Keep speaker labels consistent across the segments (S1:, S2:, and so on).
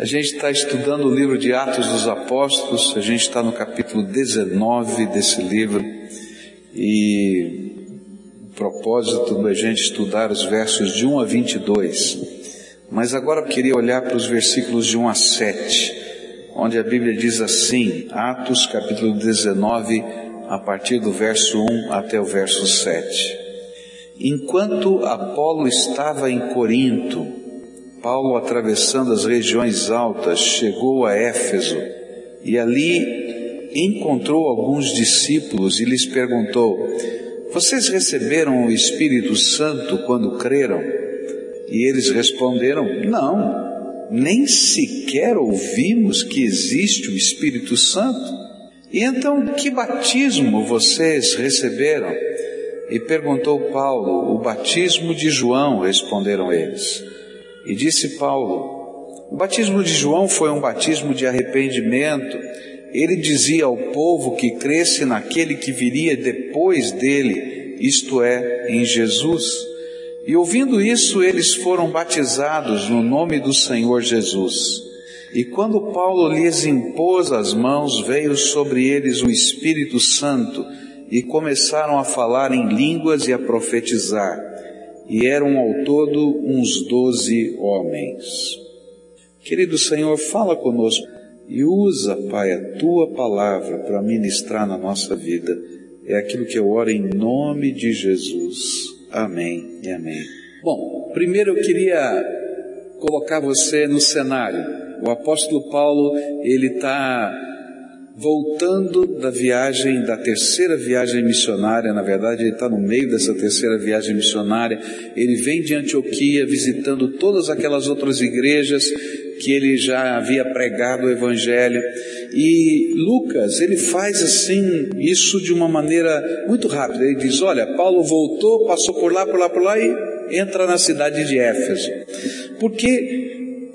S1: A gente está estudando o livro de Atos dos Apóstolos, a gente está no capítulo 19 desse livro e o propósito da gente estudar os versos de 1 a 22. Mas agora eu queria olhar para os versículos de 1 a 7, onde a Bíblia diz assim, Atos capítulo 19, a partir do verso 1 até o verso 7. Enquanto Apolo estava em Corinto, Paulo, atravessando as regiões altas, chegou a Éfeso e ali encontrou alguns discípulos e lhes perguntou: Vocês receberam o Espírito Santo quando creram? E eles responderam: Não, nem sequer ouvimos que existe o Espírito Santo. E então, que batismo vocês receberam? E perguntou Paulo: O batismo de João, responderam eles. E disse Paulo: O batismo de João foi um batismo de arrependimento. Ele dizia ao povo que cresce naquele que viria depois dele, isto é, em Jesus. E ouvindo isso, eles foram batizados no nome do Senhor Jesus. E quando Paulo lhes impôs as mãos, veio sobre eles o Espírito Santo e começaram a falar em línguas e a profetizar e eram ao todo uns doze homens. Querido Senhor, fala conosco e usa, Pai, a tua palavra para ministrar na nossa vida. É aquilo que eu oro em nome de Jesus. Amém e amém. Bom, primeiro eu queria colocar você no cenário. O apóstolo Paulo, ele está voltando da viagem, da terceira viagem missionária, na verdade ele está no meio dessa terceira viagem missionária, ele vem de Antioquia visitando todas aquelas outras igrejas que ele já havia pregado o Evangelho. E Lucas, ele faz assim, isso de uma maneira muito rápida. Ele diz: Olha, Paulo voltou, passou por lá, por lá, por lá e entra na cidade de Éfeso. Porque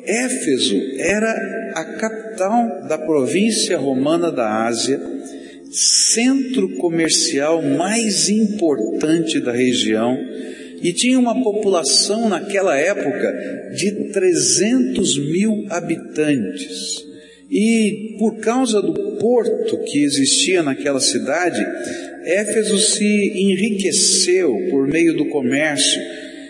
S1: Éfeso era a capital da província romana da Ásia, centro comercial mais importante da região, e tinha uma população naquela época de 300 mil habitantes. E por causa do porto que existia naquela cidade, Éfeso se enriqueceu por meio do comércio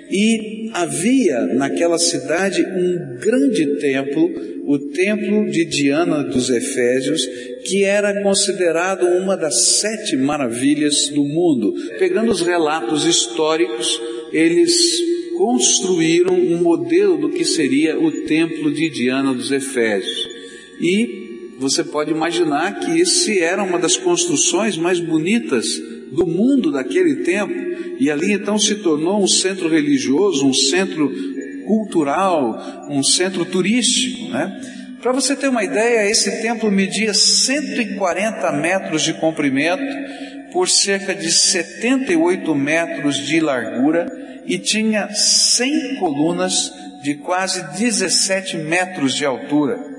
S1: e havia naquela cidade um grande templo o templo de Diana dos Efésios, que era considerado uma das sete maravilhas do mundo. Pegando os relatos históricos, eles construíram um modelo do que seria o templo de Diana dos Efésios. E você pode imaginar que esse era uma das construções mais bonitas do mundo daquele tempo, e ali então se tornou um centro religioso, um centro cultural, um centro turístico, né? Para você ter uma ideia, esse templo media 140 metros de comprimento por cerca de 78 metros de largura e tinha 100 colunas de quase 17 metros de altura.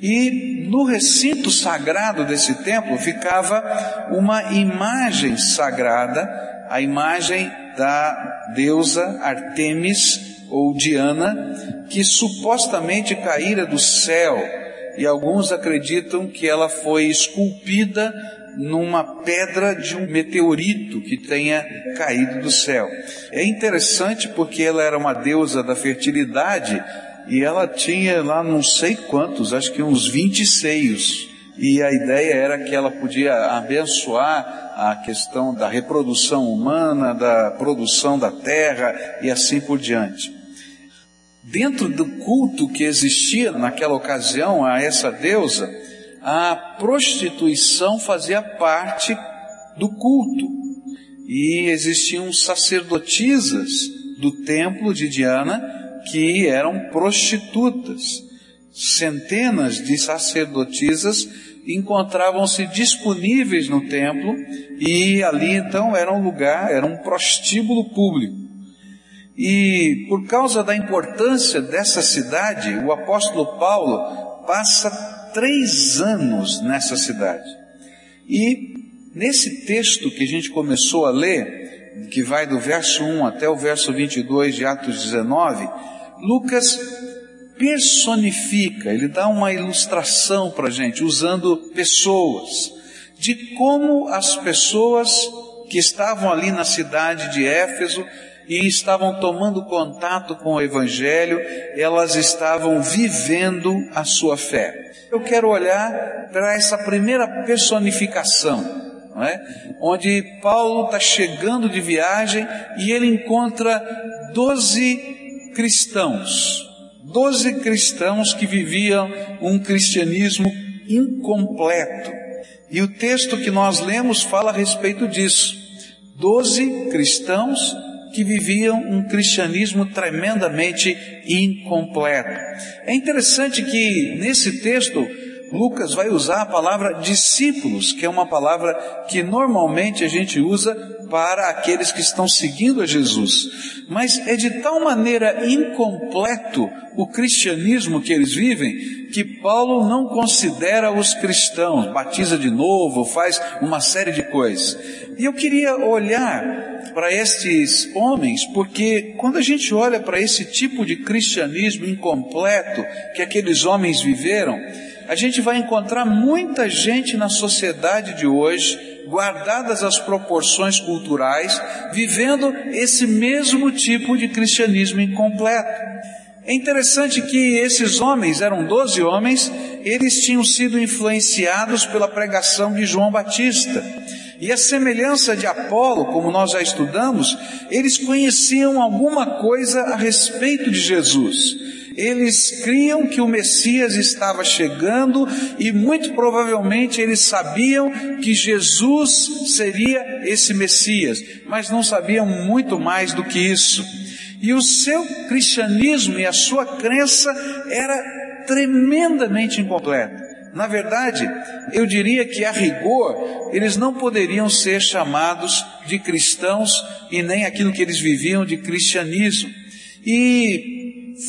S1: E no recinto sagrado desse templo ficava uma imagem sagrada, a imagem da deusa Artemis ou Diana, que supostamente caíra do céu, e alguns acreditam que ela foi esculpida numa pedra de um meteorito que tenha caído do céu. É interessante porque ela era uma deusa da fertilidade e ela tinha lá não sei quantos, acho que uns 20 seios. E a ideia era que ela podia abençoar a questão da reprodução humana, da produção da terra e assim por diante. Dentro do culto que existia naquela ocasião a essa deusa, a prostituição fazia parte do culto. E existiam sacerdotisas do templo de Diana que eram prostitutas. Centenas de sacerdotisas encontravam-se disponíveis no templo e ali então era um lugar, era um prostíbulo público. E por causa da importância dessa cidade, o apóstolo Paulo passa três anos nessa cidade. E nesse texto que a gente começou a ler, que vai do verso 1 até o verso 22 de Atos 19, Lucas personifica, ele dá uma ilustração para a gente, usando pessoas, de como as pessoas que estavam ali na cidade de Éfeso e estavam tomando contato com o Evangelho, elas estavam vivendo a sua fé. Eu quero olhar para essa primeira personificação, é? onde Paulo está chegando de viagem e ele encontra doze cristãos, doze cristãos que viviam um cristianismo incompleto. E o texto que nós lemos fala a respeito disso. Doze cristãos que viviam um cristianismo tremendamente incompleto. É interessante que nesse texto Lucas vai usar a palavra discípulos, que é uma palavra que normalmente a gente usa para aqueles que estão seguindo a Jesus. Mas é de tal maneira incompleto o cristianismo que eles vivem, que Paulo não considera os cristãos, batiza de novo, faz uma série de coisas. E eu queria olhar para estes homens, porque quando a gente olha para esse tipo de cristianismo incompleto que aqueles homens viveram, a gente vai encontrar muita gente na sociedade de hoje, guardadas as proporções culturais, vivendo esse mesmo tipo de cristianismo incompleto. É interessante que esses homens, eram doze homens, eles tinham sido influenciados pela pregação de João Batista. E a semelhança de Apolo, como nós já estudamos, eles conheciam alguma coisa a respeito de Jesus. Eles criam que o Messias estava chegando e muito provavelmente eles sabiam que Jesus seria esse Messias, mas não sabiam muito mais do que isso. E o seu cristianismo e a sua crença era tremendamente incompleta. Na verdade, eu diria que a rigor, eles não poderiam ser chamados de cristãos e nem aquilo que eles viviam de cristianismo. E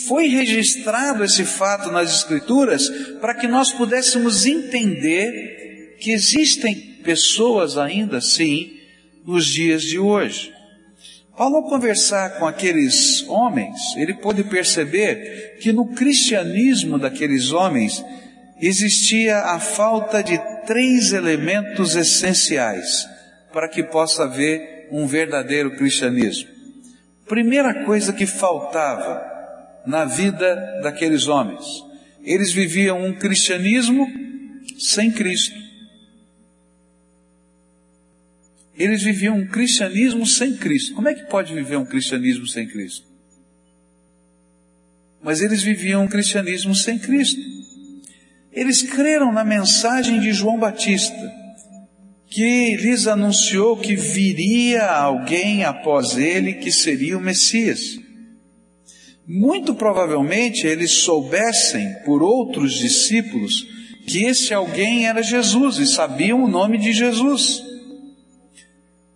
S1: foi registrado esse fato nas Escrituras para que nós pudéssemos entender que existem pessoas ainda assim nos dias de hoje. Paulo, ao conversar com aqueles homens, ele pôde perceber que no cristianismo daqueles homens existia a falta de três elementos essenciais para que possa haver um verdadeiro cristianismo. Primeira coisa que faltava na vida daqueles homens. Eles viviam um cristianismo sem Cristo. Eles viviam um cristianismo sem Cristo. Como é que pode viver um cristianismo sem Cristo? Mas eles viviam um cristianismo sem Cristo. Eles creram na mensagem de João Batista, que lhes anunciou que viria alguém após ele que seria o Messias. Muito provavelmente eles soubessem por outros discípulos que esse alguém era Jesus e sabiam o nome de Jesus.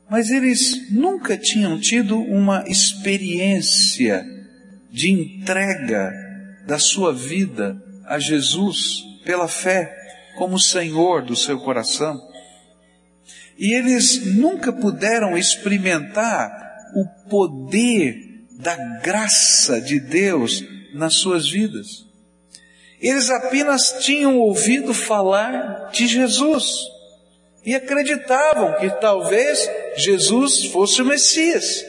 S1: Mas eles nunca tinham tido uma experiência de entrega da sua vida a Jesus pela fé como Senhor do seu coração. E eles nunca puderam experimentar o poder da graça de Deus nas suas vidas. Eles apenas tinham ouvido falar de Jesus e acreditavam que talvez Jesus fosse o Messias,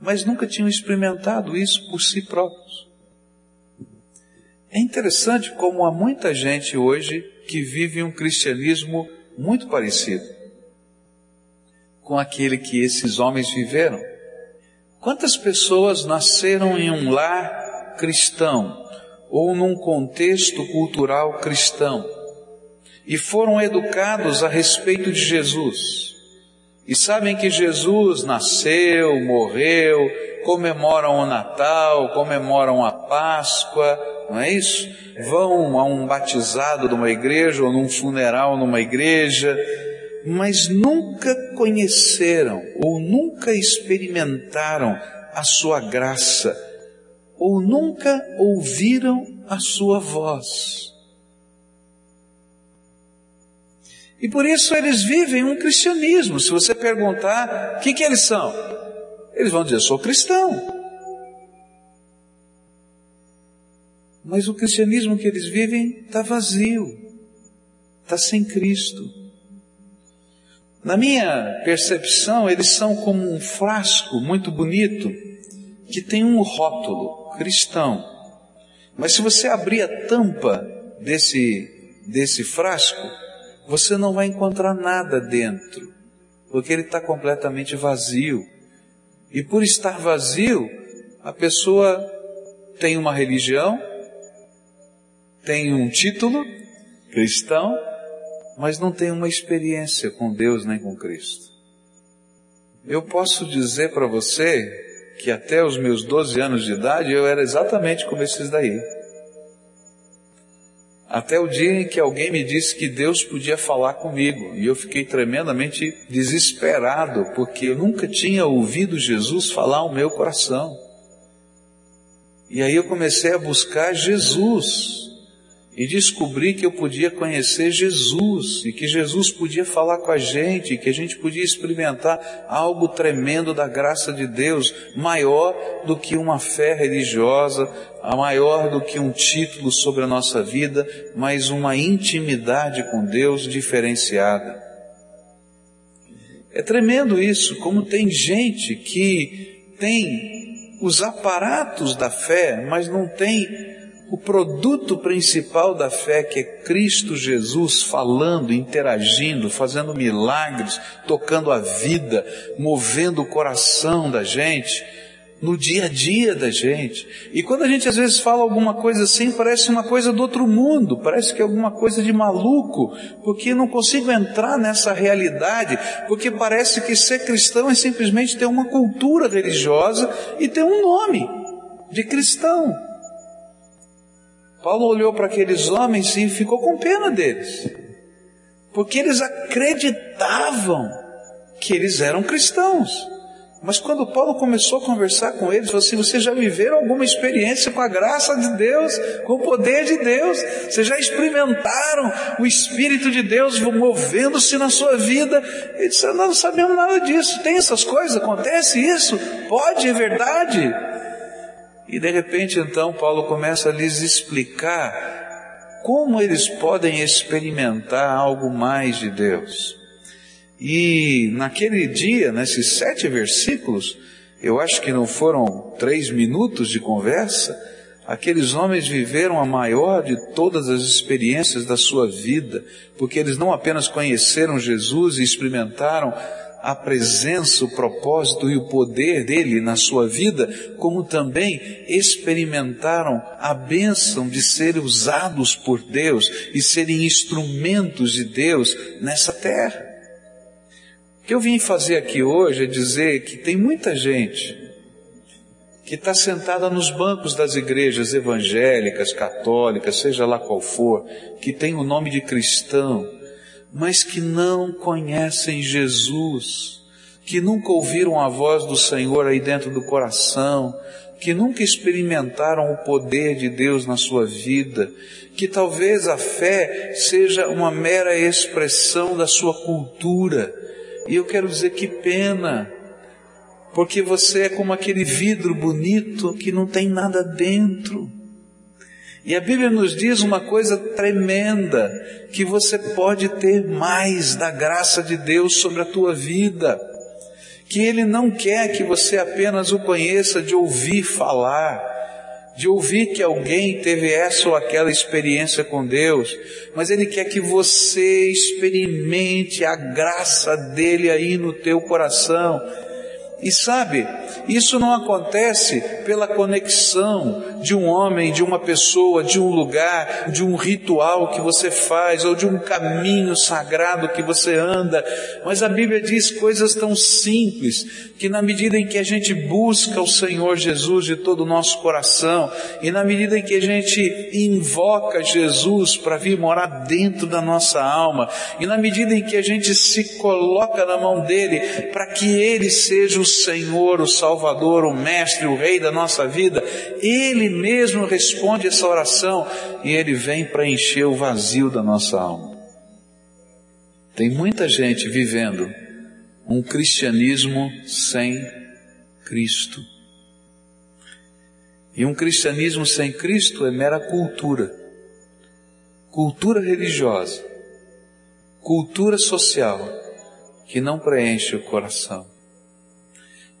S1: mas nunca tinham experimentado isso por si próprios. É interessante como há muita gente hoje que vive um cristianismo muito parecido com aquele que esses homens viveram. Quantas pessoas nasceram em um lar cristão ou num contexto cultural cristão e foram educados a respeito de Jesus? E sabem que Jesus nasceu, morreu, comemoram o Natal, comemoram a Páscoa, não é isso? Vão a um batizado numa igreja ou num funeral numa igreja, mas nunca conheceram ou nunca experimentaram a sua graça, ou nunca ouviram a sua voz. E por isso eles vivem um cristianismo. Se você perguntar, o que, que eles são? Eles vão dizer, sou cristão. Mas o cristianismo que eles vivem está vazio, está sem Cristo. Na minha percepção, eles são como um frasco muito bonito que tem um rótulo cristão. Mas se você abrir a tampa desse, desse frasco, você não vai encontrar nada dentro, porque ele está completamente vazio. E por estar vazio, a pessoa tem uma religião, tem um título cristão, mas não tem uma experiência com Deus nem com Cristo. Eu posso dizer para você que até os meus 12 anos de idade eu era exatamente como esses daí. Até o dia em que alguém me disse que Deus podia falar comigo. E eu fiquei tremendamente desesperado, porque eu nunca tinha ouvido Jesus falar ao meu coração. E aí eu comecei a buscar Jesus e descobri que eu podia conhecer Jesus e que Jesus podia falar com a gente, e que a gente podia experimentar algo tremendo da graça de Deus, maior do que uma fé religiosa, maior do que um título sobre a nossa vida, mas uma intimidade com Deus diferenciada. É tremendo isso, como tem gente que tem os aparatos da fé, mas não tem o produto principal da fé, que é Cristo Jesus falando, interagindo, fazendo milagres, tocando a vida, movendo o coração da gente, no dia a dia da gente. E quando a gente às vezes fala alguma coisa assim, parece uma coisa do outro mundo, parece que é alguma coisa de maluco, porque não consigo entrar nessa realidade, porque parece que ser cristão é simplesmente ter uma cultura religiosa e ter um nome de cristão. Paulo olhou para aqueles homens e ficou com pena deles, porque eles acreditavam que eles eram cristãos. Mas quando Paulo começou a conversar com eles, falou assim: vocês já viveram alguma experiência com a graça de Deus, com o poder de Deus? Vocês já experimentaram o Espírito de Deus movendo-se na sua vida? Ele disse: Nós não sabemos nada disso. Tem essas coisas? Acontece isso? Pode, é verdade? E de repente então Paulo começa a lhes explicar como eles podem experimentar algo mais de Deus. E naquele dia, nesses sete versículos, eu acho que não foram três minutos de conversa, aqueles homens viveram a maior de todas as experiências da sua vida, porque eles não apenas conheceram Jesus e experimentaram a presença, o propósito e o poder dele na sua vida, como também experimentaram a bênção de serem usados por Deus e serem instrumentos de Deus nessa terra. O que eu vim fazer aqui hoje é dizer que tem muita gente que está sentada nos bancos das igrejas evangélicas, católicas, seja lá qual for, que tem o nome de cristão, mas que não conhecem Jesus, que nunca ouviram a voz do Senhor aí dentro do coração, que nunca experimentaram o poder de Deus na sua vida, que talvez a fé seja uma mera expressão da sua cultura. E eu quero dizer que pena, porque você é como aquele vidro bonito que não tem nada dentro. E a Bíblia nos diz uma coisa tremenda, que você pode ter mais da graça de Deus sobre a tua vida. Que Ele não quer que você apenas o conheça de ouvir falar, de ouvir que alguém teve essa ou aquela experiência com Deus, mas Ele quer que você experimente a graça dele aí no teu coração. E sabe, isso não acontece pela conexão de um homem, de uma pessoa, de um lugar, de um ritual que você faz ou de um caminho sagrado que você anda, mas a Bíblia diz coisas tão simples que na medida em que a gente busca o Senhor Jesus de todo o nosso coração e na medida em que a gente invoca Jesus para vir morar dentro da nossa alma e na medida em que a gente se coloca na mão dele para que ele seja o Senhor, o Salvador o Mestre, o Rei da nossa vida, Ele mesmo responde essa oração e Ele vem para encher o vazio da nossa alma. Tem muita gente vivendo um cristianismo sem Cristo. E um cristianismo sem Cristo é mera cultura. Cultura religiosa, cultura social, que não preenche o coração.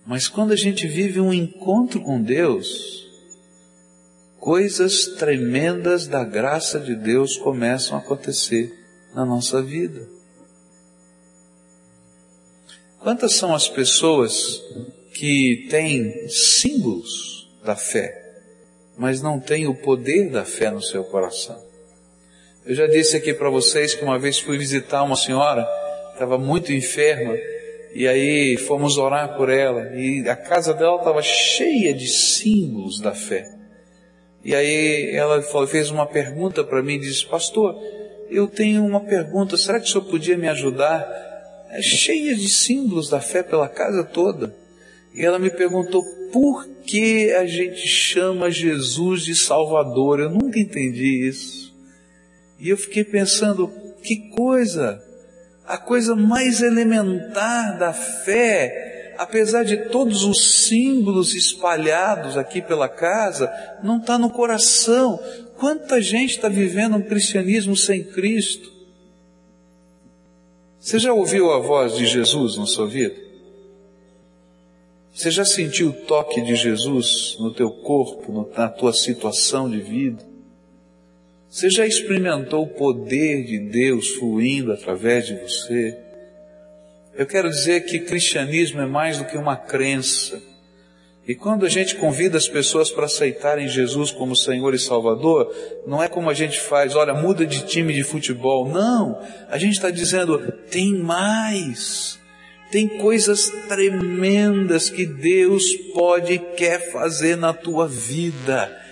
S1: Mas quando a gente vive um encontro com Deus, coisas tremendas da graça de Deus começam a acontecer na nossa vida. Quantas são as pessoas que têm símbolos da fé, mas não têm o poder da fé no seu coração? Eu já disse aqui para vocês que uma vez fui visitar uma senhora, estava muito enferma, e aí fomos orar por ela, e a casa dela estava cheia de símbolos da fé. E aí ela fez uma pergunta para mim, disse, pastor, eu tenho uma pergunta, será que o senhor podia me ajudar? É cheia de símbolos da fé pela casa toda. E ela me perguntou por que a gente chama Jesus de Salvador. Eu nunca entendi isso. E eu fiquei pensando, que coisa! A coisa mais elementar da fé, apesar de todos os símbolos espalhados aqui pela casa, não está no coração. Quanta gente está vivendo um cristianismo sem Cristo? Você já ouviu a voz de Jesus na sua vida? Você já sentiu o toque de Jesus no teu corpo, na tua situação de vida? Você já experimentou o poder de Deus fluindo através de você? Eu quero dizer que cristianismo é mais do que uma crença. E quando a gente convida as pessoas para aceitarem Jesus como Senhor e Salvador, não é como a gente faz, olha, muda de time de futebol. Não, a gente está dizendo, tem mais. Tem coisas tremendas que Deus pode e quer fazer na tua vida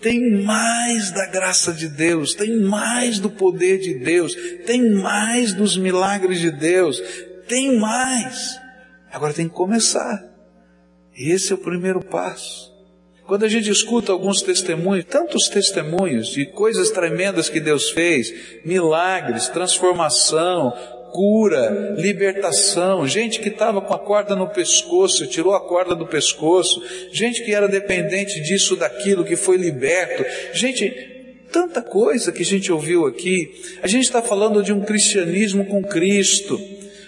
S1: tem mais da graça de Deus, tem mais do poder de Deus, tem mais dos milagres de Deus, tem mais. Agora tem que começar. Esse é o primeiro passo. Quando a gente escuta alguns testemunhos, tantos testemunhos de coisas tremendas que Deus fez, milagres, transformação, cura, libertação, gente que estava com a corda no pescoço, tirou a corda do pescoço, gente que era dependente disso, daquilo, que foi liberto, gente, tanta coisa que a gente ouviu aqui. A gente está falando de um cristianismo com Cristo,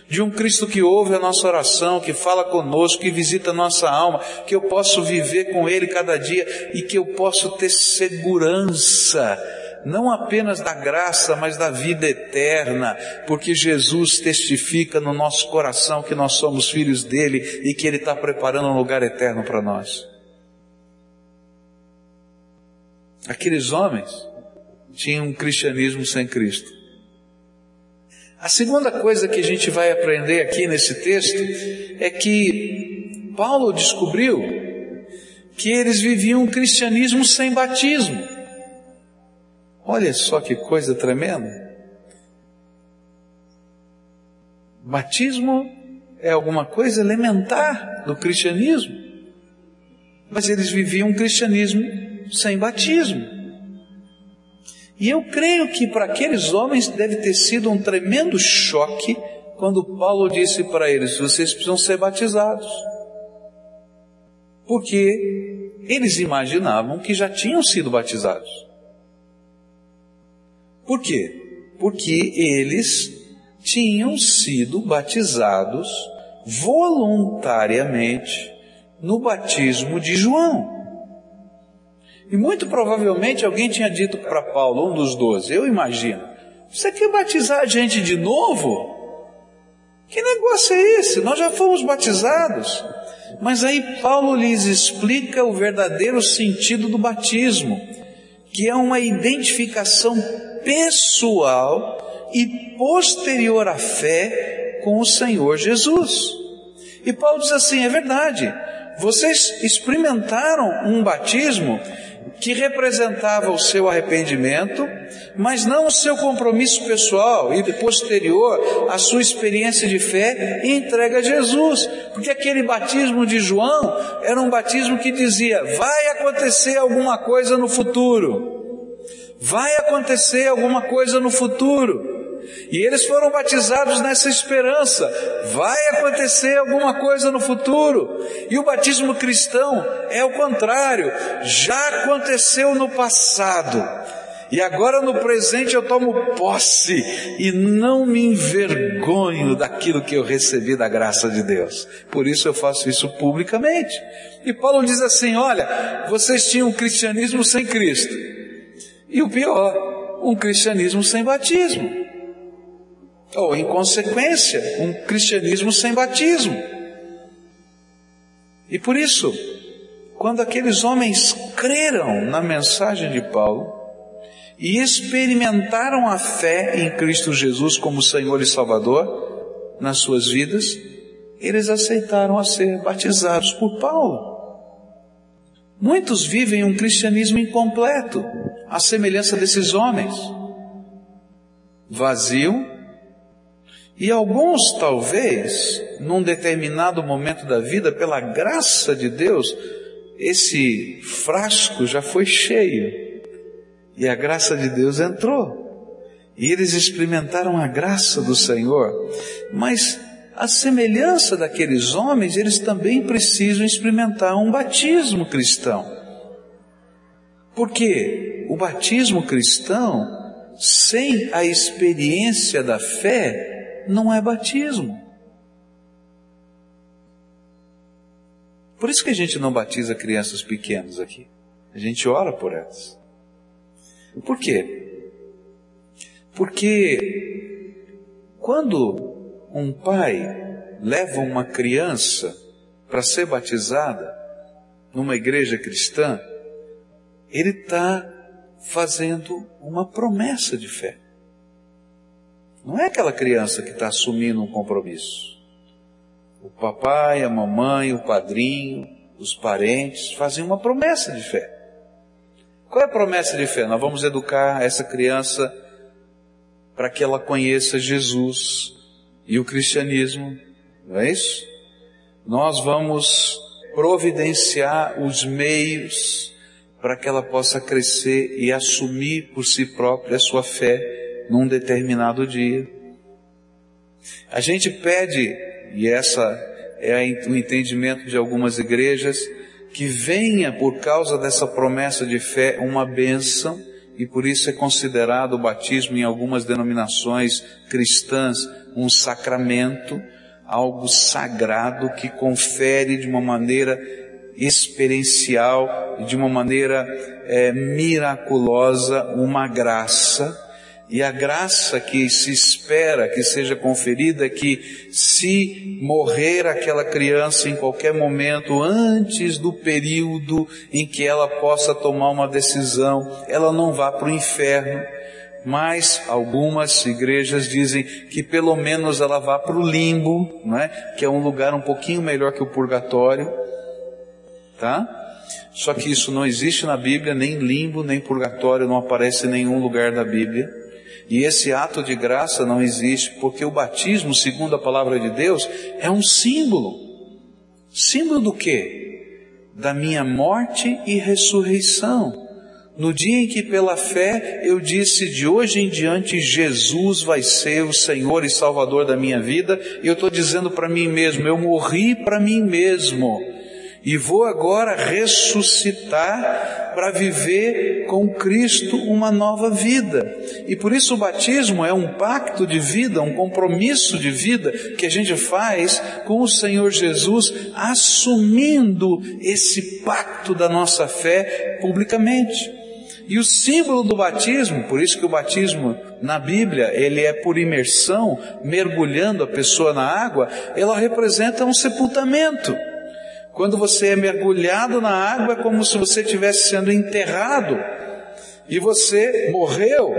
S1: de um Cristo que ouve a nossa oração, que fala conosco, que visita a nossa alma, que eu posso viver com Ele cada dia e que eu posso ter segurança não apenas da graça, mas da vida eterna, porque Jesus testifica no nosso coração que nós somos filhos dele e que ele está preparando um lugar eterno para nós. Aqueles homens tinham um cristianismo sem Cristo. A segunda coisa que a gente vai aprender aqui nesse texto é que Paulo descobriu que eles viviam um cristianismo sem batismo. Olha só que coisa tremenda. Batismo é alguma coisa elementar do cristianismo, mas eles viviam um cristianismo sem batismo. E eu creio que para aqueles homens deve ter sido um tremendo choque quando Paulo disse para eles: vocês precisam ser batizados. Porque eles imaginavam que já tinham sido batizados. Por quê? Porque eles tinham sido batizados voluntariamente no batismo de João. E muito provavelmente alguém tinha dito para Paulo, um dos doze, eu imagino, você quer batizar a gente de novo? Que negócio é esse? Nós já fomos batizados. Mas aí Paulo lhes explica o verdadeiro sentido do batismo, que é uma identificação pessoal e posterior à fé com o Senhor Jesus. E Paulo diz assim: é verdade, vocês experimentaram um batismo que representava o seu arrependimento, mas não o seu compromisso pessoal e posterior à sua experiência de fé e entrega a Jesus. Porque aquele batismo de João era um batismo que dizia: vai acontecer alguma coisa no futuro vai acontecer alguma coisa no futuro. E eles foram batizados nessa esperança. Vai acontecer alguma coisa no futuro. E o batismo cristão é o contrário. Já aconteceu no passado. E agora no presente eu tomo posse e não me envergonho daquilo que eu recebi da graça de Deus. Por isso eu faço isso publicamente. E Paulo diz assim: olha, vocês tinham um cristianismo sem Cristo. E o pior, um cristianismo sem batismo. Ou, em consequência, um cristianismo sem batismo. E por isso, quando aqueles homens creram na mensagem de Paulo, e experimentaram a fé em Cristo Jesus como Senhor e Salvador nas suas vidas, eles aceitaram a ser batizados por Paulo. Muitos vivem um cristianismo incompleto, à semelhança desses homens, vazio, e alguns, talvez, num determinado momento da vida, pela graça de Deus, esse frasco já foi cheio e a graça de Deus entrou. E eles experimentaram a graça do Senhor. Mas, a semelhança daqueles homens, eles também precisam experimentar um batismo cristão. Porque o batismo cristão, sem a experiência da fé, não é batismo. Por isso que a gente não batiza crianças pequenas aqui. A gente ora por elas. Por quê? Porque quando um pai leva uma criança para ser batizada numa igreja cristã, ele está fazendo uma promessa de fé. Não é aquela criança que está assumindo um compromisso. O papai, a mamãe, o padrinho, os parentes fazem uma promessa de fé. Qual é a promessa de fé? Nós vamos educar essa criança para que ela conheça Jesus e o cristianismo, não é isso? Nós vamos providenciar os meios para que ela possa crescer e assumir por si própria a sua fé num determinado dia. A gente pede, e essa é o entendimento de algumas igrejas, que venha por causa dessa promessa de fé uma bênção, e por isso é considerado o batismo em algumas denominações cristãs um sacramento, algo sagrado que confere de uma maneira experiencial, de uma maneira é, miraculosa, uma graça. E a graça que se espera que seja conferida é que se morrer aquela criança em qualquer momento antes do período em que ela possa tomar uma decisão, ela não vá para o inferno, mas algumas igrejas dizem que pelo menos ela vá para o limbo, não é? Que é um lugar um pouquinho melhor que o purgatório, tá? Só que isso não existe na Bíblia, nem limbo, nem purgatório, não aparece em nenhum lugar da Bíblia. E esse ato de graça não existe, porque o batismo, segundo a palavra de Deus, é um símbolo. Símbolo do quê? Da minha morte e ressurreição. No dia em que pela fé eu disse de hoje em diante Jesus vai ser o Senhor e Salvador da minha vida, e eu estou dizendo para mim mesmo, eu morri para mim mesmo e vou agora ressuscitar para viver com Cristo uma nova vida. E por isso o batismo é um pacto de vida, um compromisso de vida que a gente faz com o Senhor Jesus, assumindo esse pacto da nossa fé publicamente. E o símbolo do batismo, por isso que o batismo na Bíblia, ele é por imersão, mergulhando a pessoa na água, ela representa um sepultamento. Quando você é mergulhado na água, é como se você estivesse sendo enterrado e você morreu.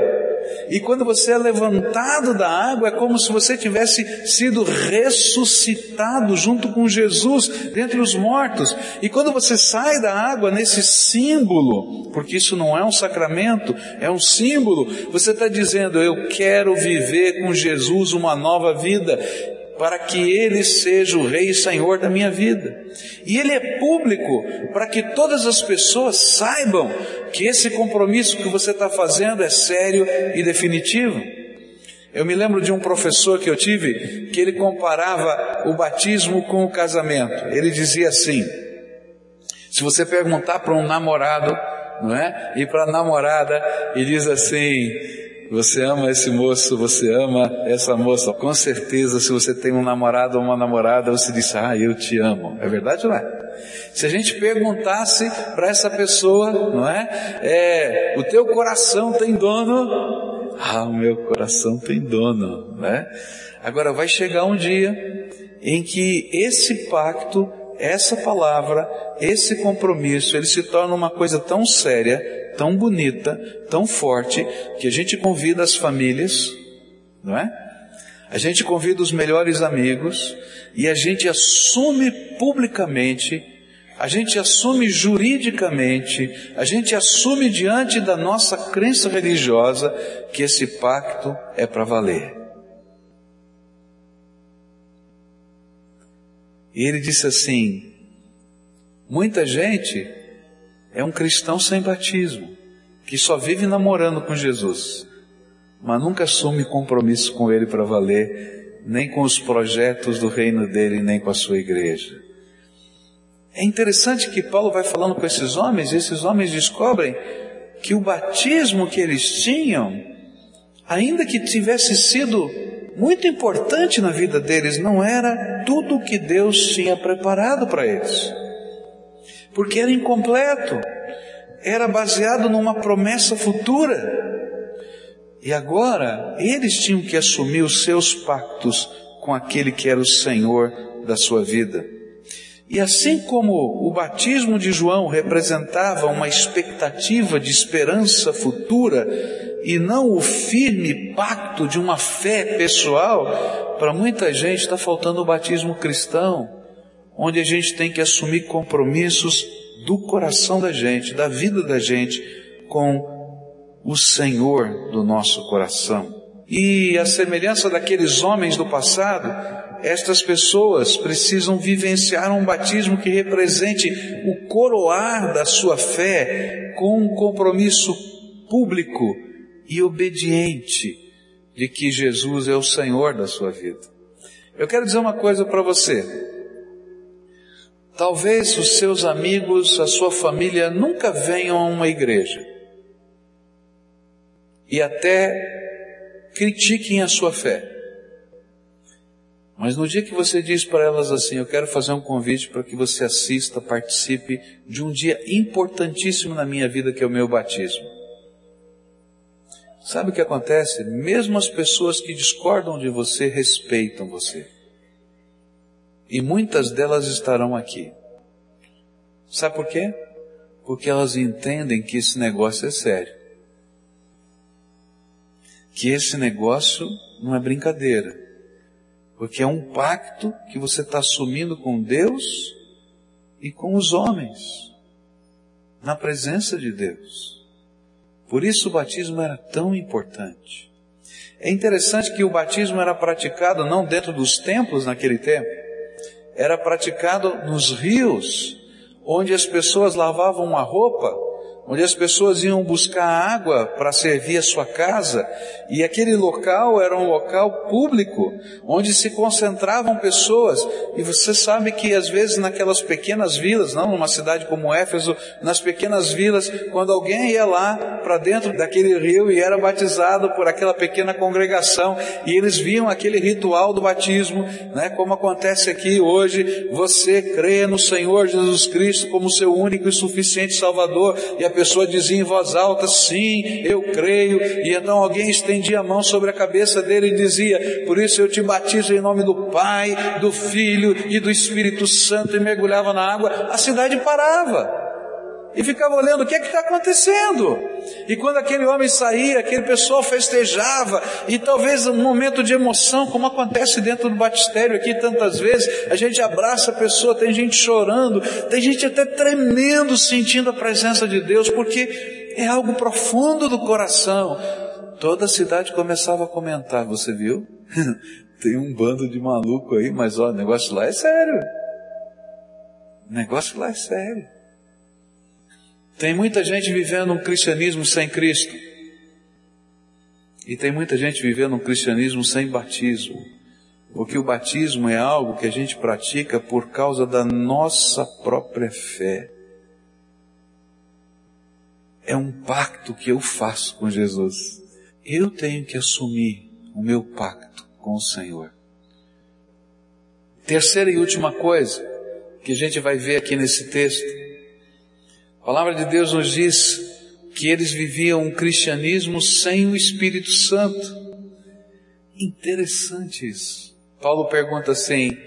S1: E quando você é levantado da água, é como se você tivesse sido ressuscitado junto com Jesus dentre os mortos. E quando você sai da água nesse símbolo, porque isso não é um sacramento, é um símbolo, você está dizendo: Eu quero viver com Jesus uma nova vida para que Ele seja o Rei e Senhor da minha vida. E Ele é público para que todas as pessoas saibam que esse compromisso que você está fazendo é sério e definitivo. Eu me lembro de um professor que eu tive que ele comparava o batismo com o casamento. Ele dizia assim: se você perguntar para um namorado, não é? E para a namorada e diz assim: você ama esse moço, você ama essa moça. Com certeza, se você tem um namorado ou uma namorada, você diz: Ah, eu te amo. É verdade ou não é? Se a gente perguntasse para essa pessoa, não é? é? O teu coração tem dono? Ah, o meu coração tem dono, né? Agora vai chegar um dia em que esse pacto, essa palavra, esse compromisso, ele se torna uma coisa tão séria, tão bonita, tão forte, que a gente convida as famílias, não é? A gente convida os melhores amigos e a gente assume publicamente a gente assume juridicamente, a gente assume diante da nossa crença religiosa que esse pacto é para valer. E ele disse assim: muita gente é um cristão sem batismo, que só vive namorando com Jesus, mas nunca assume compromisso com ele para valer, nem com os projetos do reino dele, nem com a sua igreja. É interessante que Paulo vai falando com esses homens, e esses homens descobrem que o batismo que eles tinham, ainda que tivesse sido muito importante na vida deles, não era tudo o que Deus tinha preparado para eles. Porque era incompleto, era baseado numa promessa futura. E agora, eles tinham que assumir os seus pactos com aquele que era o Senhor da sua vida. E assim como o batismo de João representava uma expectativa de esperança futura e não o firme pacto de uma fé pessoal, para muita gente está faltando o batismo cristão, onde a gente tem que assumir compromissos do coração da gente, da vida da gente, com o Senhor do nosso coração. E a semelhança daqueles homens do passado, estas pessoas precisam vivenciar um batismo que represente o coroar da sua fé com um compromisso público e obediente de que Jesus é o Senhor da sua vida. Eu quero dizer uma coisa para você. Talvez os seus amigos, a sua família nunca venham a uma igreja e até critiquem a sua fé. Mas no dia que você diz para elas assim, eu quero fazer um convite para que você assista, participe de um dia importantíssimo na minha vida, que é o meu batismo. Sabe o que acontece? Mesmo as pessoas que discordam de você respeitam você. E muitas delas estarão aqui. Sabe por quê? Porque elas entendem que esse negócio é sério. Que esse negócio não é brincadeira porque é um pacto que você está assumindo com Deus e com os homens, na presença de Deus. Por isso o batismo era tão importante. É interessante que o batismo era praticado não dentro dos templos naquele tempo, era praticado nos rios, onde as pessoas lavavam a roupa onde as pessoas iam buscar água para servir a sua casa, e aquele local era um local público, onde se concentravam pessoas, e você sabe que às vezes naquelas pequenas vilas, não numa cidade como Éfeso, nas pequenas vilas, quando alguém ia lá para dentro daquele rio e era batizado por aquela pequena congregação, e eles viam aquele ritual do batismo, né, como acontece aqui hoje, você crê no Senhor Jesus Cristo como seu único e suficiente Salvador, e a pessoa dizia em voz alta, sim, eu creio, e então alguém estendia a mão sobre a cabeça dele e dizia, por isso eu te batizo em nome do Pai, do Filho e do Espírito Santo, e mergulhava na água, a cidade parava e ficava olhando o que é que está acontecendo. E quando aquele homem saía, aquele pessoal festejava, e talvez um momento de emoção, como acontece dentro do batistério aqui tantas vezes, a gente abraça a pessoa, tem gente chorando, tem gente até tremendo, sentindo a presença de Deus, porque é algo profundo do coração. Toda a cidade começava a comentar, você viu? tem um bando de maluco aí, mas ó, o negócio lá é sério. O negócio lá é sério. Tem muita gente vivendo um cristianismo sem Cristo. E tem muita gente vivendo um cristianismo sem batismo, porque o batismo é algo que a gente pratica por causa da nossa própria fé. É um pacto que eu faço com Jesus. Eu tenho que assumir o meu pacto com o Senhor. Terceira e última coisa que a gente vai ver aqui nesse texto. A palavra de Deus nos diz que eles viviam um cristianismo sem o Espírito Santo. Interessante isso. Paulo pergunta assim: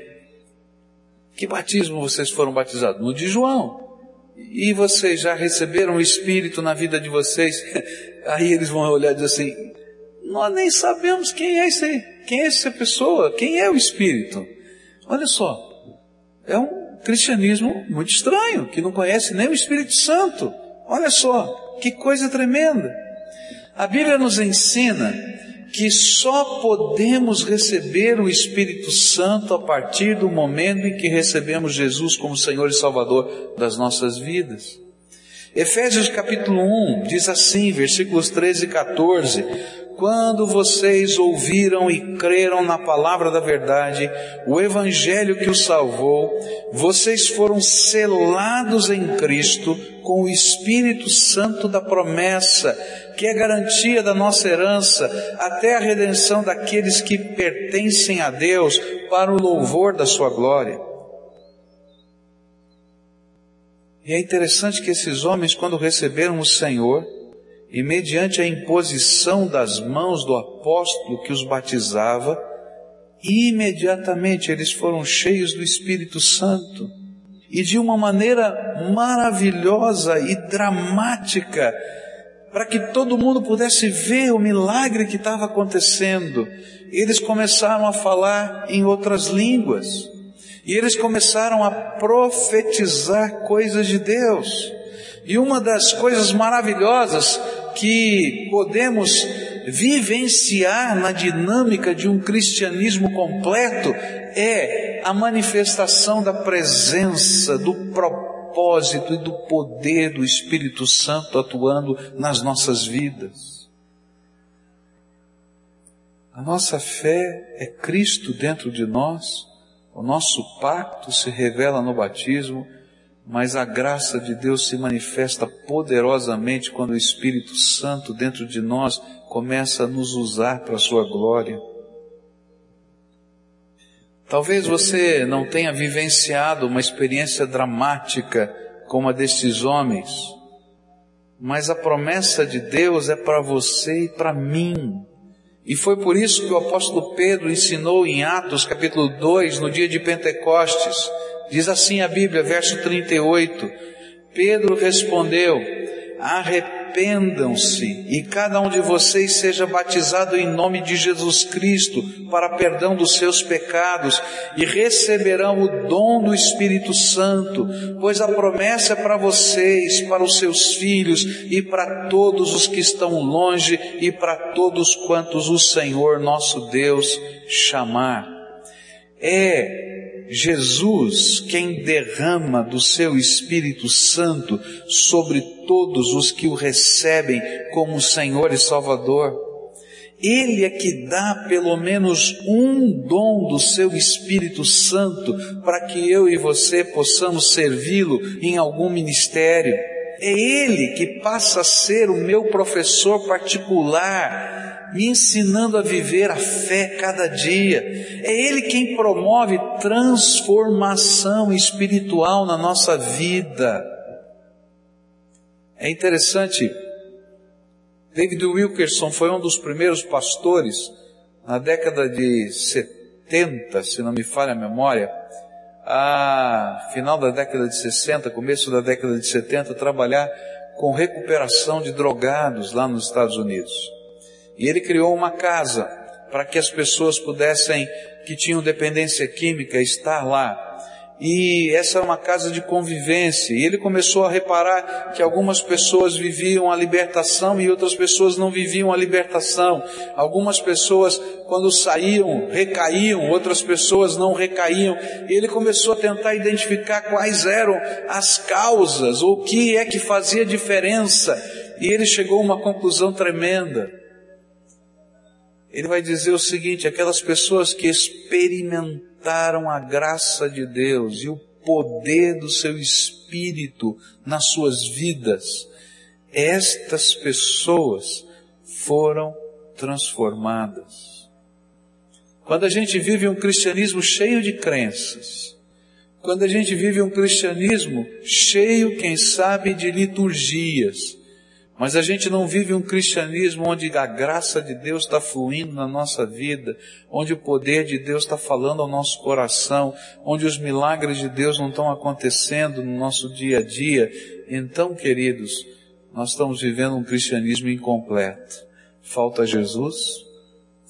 S1: Que batismo vocês foram batizados? No de João. E vocês já receberam o Espírito na vida de vocês? Aí eles vão olhar e dizer assim: Nós nem sabemos quem é esse, quem é essa pessoa, quem é o Espírito. Olha só, é um cristianismo muito estranho, que não conhece nem o Espírito Santo. Olha só, que coisa tremenda. A Bíblia nos ensina que só podemos receber o Espírito Santo a partir do momento em que recebemos Jesus como Senhor e Salvador das nossas vidas. Efésios capítulo 1 diz assim, versículos 13 e 14: quando vocês ouviram e creram na palavra da verdade, o evangelho que os salvou, vocês foram selados em Cristo com o Espírito Santo da promessa, que é garantia da nossa herança até a redenção daqueles que pertencem a Deus para o louvor da sua glória. E é interessante que esses homens, quando receberam o Senhor, e mediante a imposição das mãos do apóstolo que os batizava, imediatamente eles foram cheios do Espírito Santo. E de uma maneira maravilhosa e dramática, para que todo mundo pudesse ver o milagre que estava acontecendo, eles começaram a falar em outras línguas. E eles começaram a profetizar coisas de Deus. E uma das coisas maravilhosas que podemos vivenciar na dinâmica de um cristianismo completo é a manifestação da presença, do propósito e do poder do Espírito Santo atuando nas nossas vidas. A nossa fé é Cristo dentro de nós, o nosso pacto se revela no batismo mas a graça de Deus se manifesta poderosamente quando o Espírito Santo dentro de nós começa a nos usar para a sua glória. Talvez você não tenha vivenciado uma experiência dramática como a destes homens, mas a promessa de Deus é para você e para mim. E foi por isso que o apóstolo Pedro ensinou em Atos capítulo 2, no dia de Pentecostes, Diz assim a Bíblia, verso 38. Pedro respondeu: Arrependam-se e cada um de vocês seja batizado em nome de Jesus Cristo para perdão dos seus pecados e receberão o dom do Espírito Santo, pois a promessa é para vocês, para os seus filhos e para todos os que estão longe e para todos quantos o Senhor nosso Deus chamar. É Jesus quem derrama do seu Espírito Santo sobre todos os que o recebem como Senhor e Salvador. Ele é que dá pelo menos um dom do seu Espírito Santo para que eu e você possamos servi-lo em algum ministério. É Ele que passa a ser o meu professor particular me ensinando a viver a fé cada dia. É Ele quem promove transformação espiritual na nossa vida. É interessante, David Wilkerson foi um dos primeiros pastores na década de 70, se não me falha a memória, a final da década de 60, começo da década de 70, trabalhar com recuperação de drogados lá nos Estados Unidos. E ele criou uma casa para que as pessoas pudessem, que tinham dependência química, estar lá. E essa era uma casa de convivência. E ele começou a reparar que algumas pessoas viviam a libertação e outras pessoas não viviam a libertação. Algumas pessoas, quando saíam, recaíam, outras pessoas não recaíam. E ele começou a tentar identificar quais eram as causas, ou o que é que fazia diferença. E ele chegou a uma conclusão tremenda ele vai dizer o seguinte: aquelas pessoas que experimentaram a graça de Deus e o poder do seu Espírito nas suas vidas, estas pessoas foram transformadas. Quando a gente vive um cristianismo cheio de crenças, quando a gente vive um cristianismo cheio, quem sabe, de liturgias, mas a gente não vive um cristianismo onde a graça de Deus está fluindo na nossa vida, onde o poder de Deus está falando ao nosso coração, onde os milagres de Deus não estão acontecendo no nosso dia a dia. Então, queridos, nós estamos vivendo um cristianismo incompleto. Falta Jesus,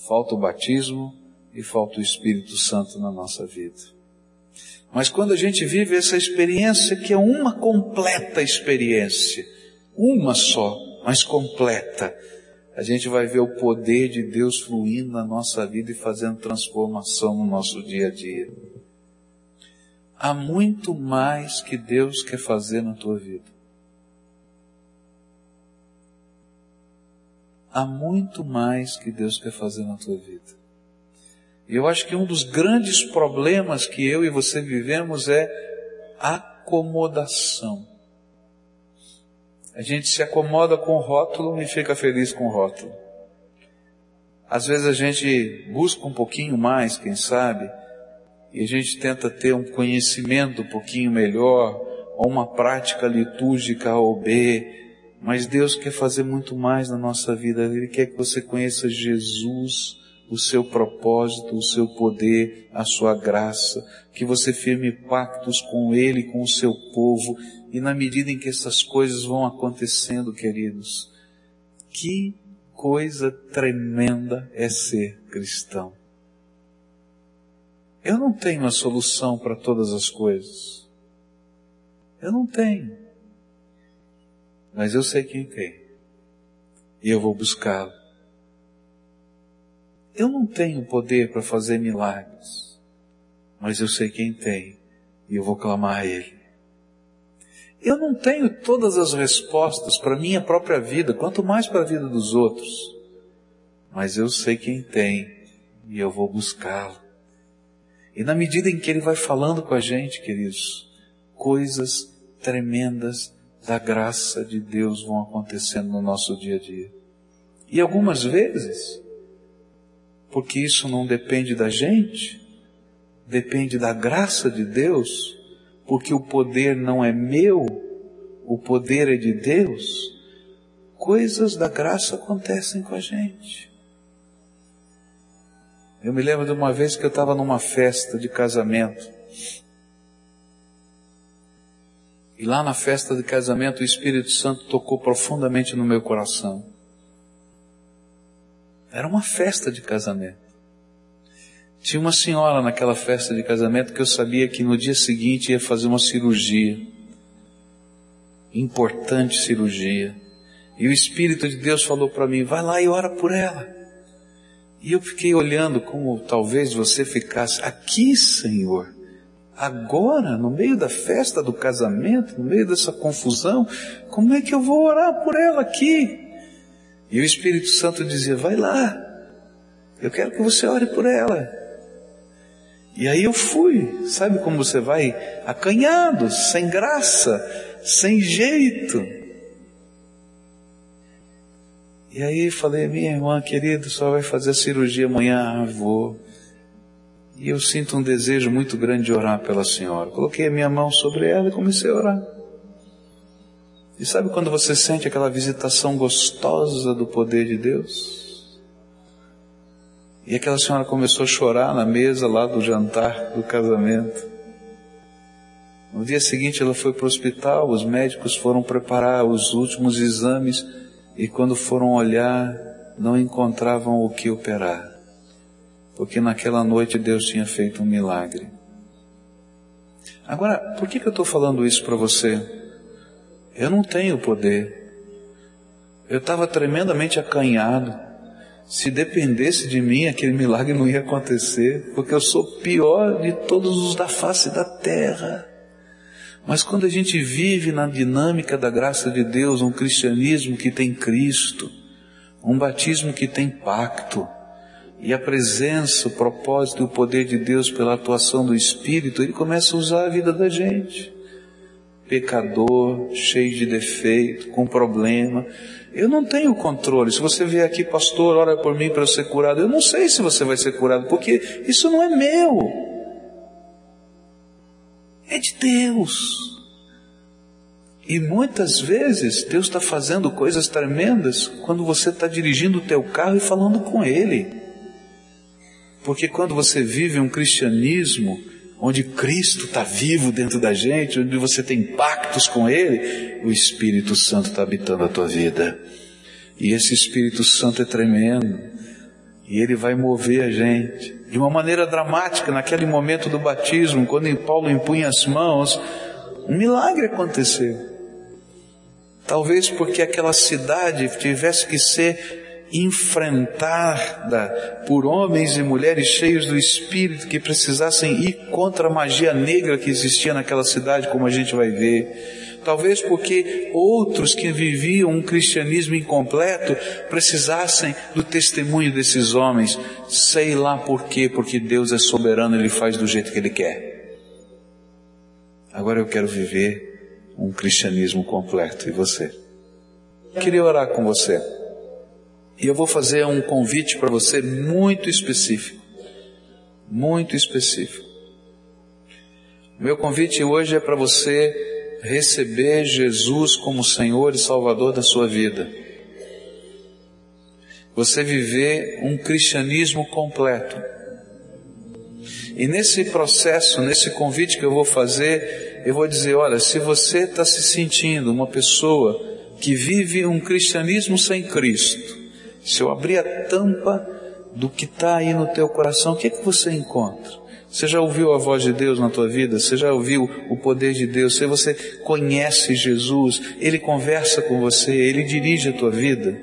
S1: falta o batismo e falta o Espírito Santo na nossa vida. Mas quando a gente vive essa experiência que é uma completa experiência, uma só, mas completa, a gente vai ver o poder de Deus fluindo na nossa vida e fazendo transformação no nosso dia a dia. Há muito mais que Deus quer fazer na tua vida. Há muito mais que Deus quer fazer na tua vida. E eu acho que um dos grandes problemas que eu e você vivemos é acomodação. A gente se acomoda com o rótulo e fica feliz com o rótulo. Às vezes a gente busca um pouquinho mais, quem sabe, e a gente tenta ter um conhecimento um pouquinho melhor, ou uma prática litúrgica A ou B, mas Deus quer fazer muito mais na nossa vida. Ele quer que você conheça Jesus, o seu propósito, o seu poder, a sua graça, que você firme pactos com Ele, com o seu povo, e na medida em que essas coisas vão acontecendo, queridos, que coisa tremenda é ser cristão. Eu não tenho a solução para todas as coisas. Eu não tenho. Mas eu sei quem tem. E eu vou buscá-lo. Eu não tenho poder para fazer milagres. Mas eu sei quem tem. E eu vou clamar a Ele. Eu não tenho todas as respostas para minha própria vida, quanto mais para a vida dos outros. Mas eu sei quem tem e eu vou buscá-lo. E na medida em que ele vai falando com a gente, queridos, coisas tremendas da graça de Deus vão acontecendo no nosso dia a dia. E algumas vezes, porque isso não depende da gente, depende da graça de Deus, porque o poder não é meu, o poder é de Deus, coisas da graça acontecem com a gente. Eu me lembro de uma vez que eu estava numa festa de casamento. E lá na festa de casamento o Espírito Santo tocou profundamente no meu coração. Era uma festa de casamento. Tinha uma senhora naquela festa de casamento que eu sabia que no dia seguinte ia fazer uma cirurgia. Importante cirurgia. E o Espírito de Deus falou para mim: vai lá e ora por ela. E eu fiquei olhando como talvez você ficasse aqui, Senhor. Agora, no meio da festa do casamento, no meio dessa confusão, como é que eu vou orar por ela aqui? E o Espírito Santo dizia: vai lá, eu quero que você ore por ela. E aí eu fui, sabe como você vai? Acanhado, sem graça, sem jeito. E aí falei, minha irmã querida, só vai fazer a cirurgia amanhã, ah, vou. E eu sinto um desejo muito grande de orar pela senhora. Coloquei a minha mão sobre ela e comecei a orar. E sabe quando você sente aquela visitação gostosa do poder de Deus? E aquela senhora começou a chorar na mesa lá do jantar do casamento. No dia seguinte ela foi para o hospital, os médicos foram preparar os últimos exames e quando foram olhar não encontravam o que operar. Porque naquela noite Deus tinha feito um milagre. Agora, por que, que eu estou falando isso para você? Eu não tenho poder. Eu estava tremendamente acanhado. Se dependesse de mim, aquele milagre não ia acontecer, porque eu sou pior de todos os da face da terra. Mas quando a gente vive na dinâmica da graça de Deus, um cristianismo que tem Cristo, um batismo que tem pacto, e a presença, o propósito e o poder de Deus pela atuação do Espírito, Ele começa a usar a vida da gente. Pecador, cheio de defeito, com problema. Eu não tenho controle. Se você vier aqui, pastor, ora por mim para eu ser curado. Eu não sei se você vai ser curado, porque isso não é meu. É de Deus. E muitas vezes Deus está fazendo coisas tremendas quando você está dirigindo o teu carro e falando com Ele. Porque quando você vive um cristianismo onde Cristo está vivo dentro da gente, onde você tem pactos com Ele, o Espírito Santo está habitando a tua vida. E esse Espírito Santo é tremendo. E ele vai mover a gente. De uma maneira dramática, naquele momento do batismo, quando Paulo impunha as mãos, um milagre aconteceu. Talvez porque aquela cidade tivesse que ser enfrentada por homens e mulheres cheios do Espírito que precisassem ir contra a magia negra que existia naquela cidade, como a gente vai ver. Talvez porque outros que viviam um cristianismo incompleto precisassem do testemunho desses homens. Sei lá por quê, porque Deus é soberano, Ele faz do jeito que Ele quer. Agora eu quero viver um cristianismo completo. E você? Queria orar com você. E eu vou fazer um convite para você muito específico. Muito específico. Meu convite hoje é para você receber Jesus como Senhor e Salvador da sua vida. Você viver um cristianismo completo. E nesse processo, nesse convite que eu vou fazer, eu vou dizer: olha, se você está se sentindo uma pessoa que vive um cristianismo sem Cristo, se eu abrir a tampa do que está aí no teu coração, o que, é que você encontra? Você já ouviu a voz de Deus na tua vida? Você já ouviu o poder de Deus? Se você conhece Jesus, Ele conversa com você, Ele dirige a tua vida.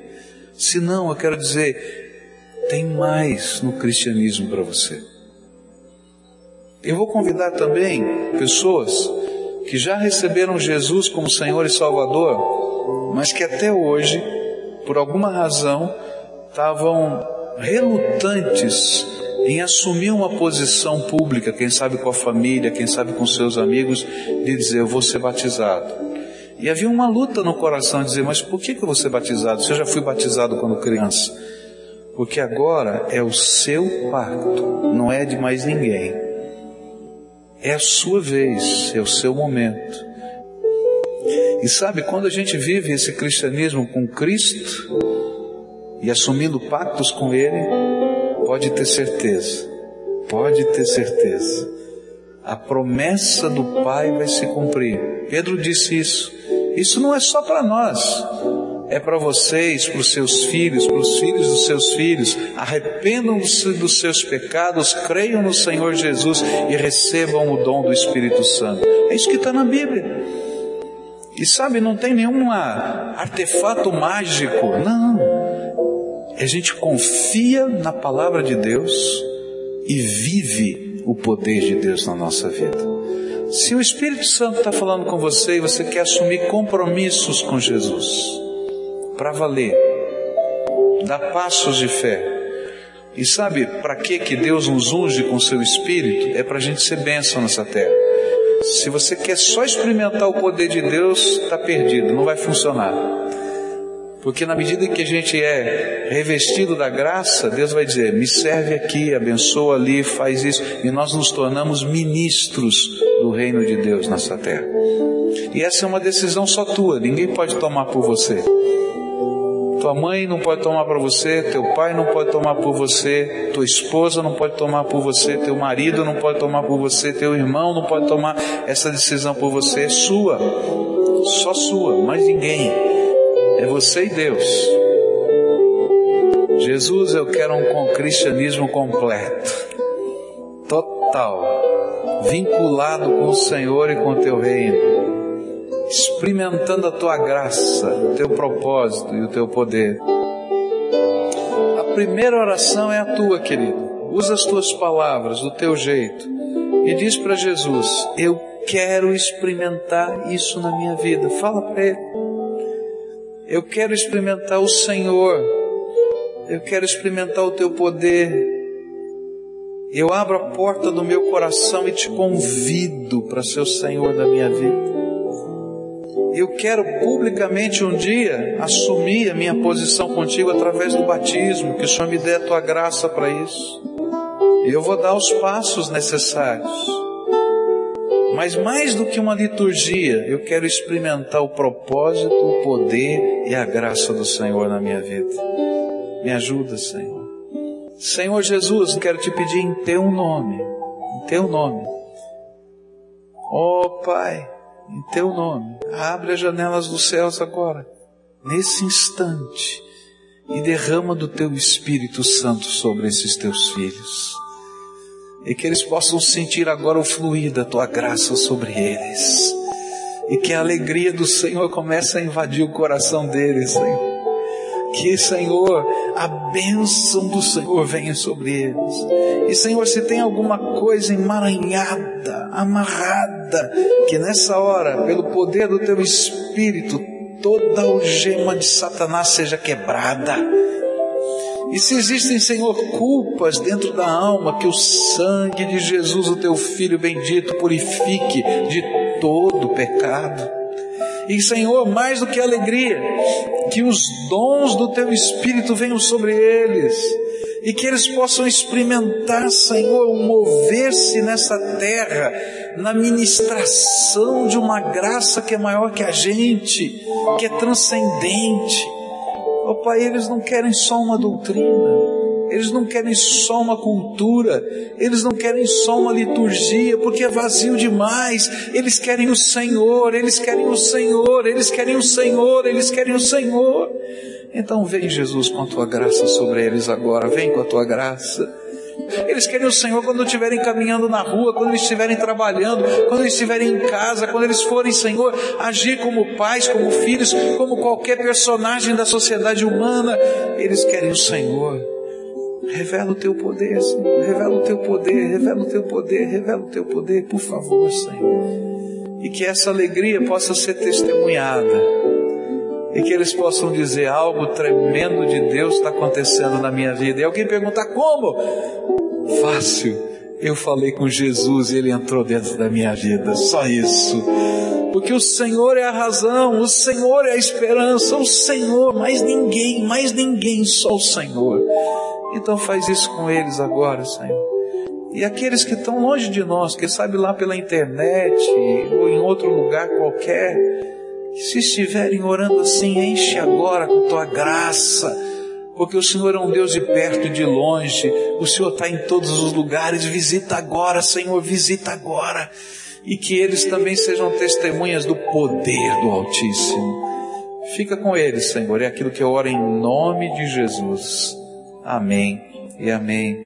S1: Se não, eu quero dizer, tem mais no cristianismo para você. Eu vou convidar também pessoas que já receberam Jesus como Senhor e Salvador, mas que até hoje, por alguma razão, estavam relutantes em assumir uma posição pública, quem sabe com a família, quem sabe com seus amigos, de dizer eu vou ser batizado. E havia uma luta no coração de dizer, mas por que, eu vou ser batizado? Se eu já fui batizado quando criança. Porque agora é o seu pacto, não é de mais ninguém. É a sua vez, é o seu momento. E sabe, quando a gente vive esse cristianismo com Cristo e assumindo pactos com Ele, pode ter certeza, pode ter certeza, a promessa do Pai vai se cumprir. Pedro disse isso. Isso não é só para nós, é para vocês, para os seus filhos, para os filhos dos seus filhos. Arrependam-se dos seus pecados, creiam no Senhor Jesus e recebam o dom do Espírito Santo. É isso que está na Bíblia. E sabe, não tem nenhum artefato mágico, não. A gente confia na palavra de Deus e vive o poder de Deus na nossa vida. Se o Espírito Santo está falando com você e você quer assumir compromissos com Jesus, para valer. Dá passos de fé. E sabe para que que Deus nos unge com seu espírito? É para a gente ser bênção nessa terra. Se você quer só experimentar o poder de Deus, está perdido, não vai funcionar. Porque na medida que a gente é revestido da graça, Deus vai dizer: me serve aqui, abençoa ali, faz isso, e nós nos tornamos ministros do reino de Deus nessa terra. E essa é uma decisão só tua, ninguém pode tomar por você. Tua mãe não pode tomar para você, teu pai não pode tomar por você, tua esposa não pode tomar por você, teu marido não pode tomar por você, teu irmão não pode tomar essa decisão por você. É sua, só sua, mais ninguém. É você e Deus. Jesus, eu quero um cristianismo completo, total, vinculado com o Senhor e com o teu reino experimentando a tua graça, o teu propósito e o teu poder. A primeira oração é a tua, querido. Usa as tuas palavras, do teu jeito, e diz para Jesus: Eu quero experimentar isso na minha vida. Fala para Ele. Eu quero experimentar o Senhor Eu quero experimentar o teu poder. Eu abro a porta do meu coração e te convido para ser o Senhor da minha vida. Eu quero publicamente um dia assumir a minha posição contigo através do batismo, que o Senhor me dê a tua graça para isso. Eu vou dar os passos necessários. Mas mais do que uma liturgia, eu quero experimentar o propósito, o poder e a graça do Senhor na minha vida. Me ajuda, Senhor. Senhor Jesus, quero te pedir em teu nome, em teu nome. Oh Pai, em teu nome, abre as janelas dos céus agora, nesse instante, e derrama do teu Espírito Santo sobre esses teus filhos. E que eles possam sentir agora o fluir da tua graça sobre eles. E que a alegria do Senhor comece a invadir o coração deles, Senhor. Que, Senhor, a bênção do Senhor venha sobre eles. E, Senhor, se tem alguma coisa emaranhada, amarrada, que nessa hora, pelo poder do Teu Espírito, toda algema de Satanás seja quebrada. E se existem, Senhor, culpas dentro da alma, que o sangue de Jesus, o Teu Filho bendito, purifique de todo pecado. E Senhor, mais do que alegria, que os dons do Teu Espírito venham sobre eles e que eles possam experimentar, Senhor, o mover-se nessa terra, na ministração de uma graça que é maior que a gente, que é transcendente. Oh Pai, eles não querem só uma doutrina, eles não querem só uma cultura, eles não querem só uma liturgia, porque é vazio demais. Eles querem o Senhor, eles querem o Senhor, eles querem o Senhor, eles querem o Senhor. Então vem Jesus com a tua graça sobre eles agora, vem com a tua graça. Eles querem o Senhor quando estiverem caminhando na rua, quando estiverem trabalhando, quando estiverem em casa, quando eles forem, Senhor, agir como pais, como filhos, como qualquer personagem da sociedade humana. Eles querem o Senhor. Revela o teu poder, Senhor. Revela o teu poder, revela o teu poder, revela o teu poder, por favor, Senhor. E que essa alegria possa ser testemunhada. E que eles possam dizer algo tremendo de Deus está acontecendo na minha vida. E alguém perguntar como? Fácil. Eu falei com Jesus e ele entrou dentro da minha vida. Só isso. Porque o Senhor é a razão, o Senhor é a esperança, o Senhor, mais ninguém, mais ninguém, só o Senhor. Então faz isso com eles agora, Senhor. E aqueles que estão longe de nós, que sabe lá pela internet ou em outro lugar qualquer, se estiverem orando assim, enche agora com tua graça, porque o Senhor é um Deus de perto e de longe, o Senhor está em todos os lugares, visita agora, Senhor, visita agora, e que eles também sejam testemunhas do poder do Altíssimo. Fica com eles, Senhor, é aquilo que eu oro em nome de Jesus. Amém e amém.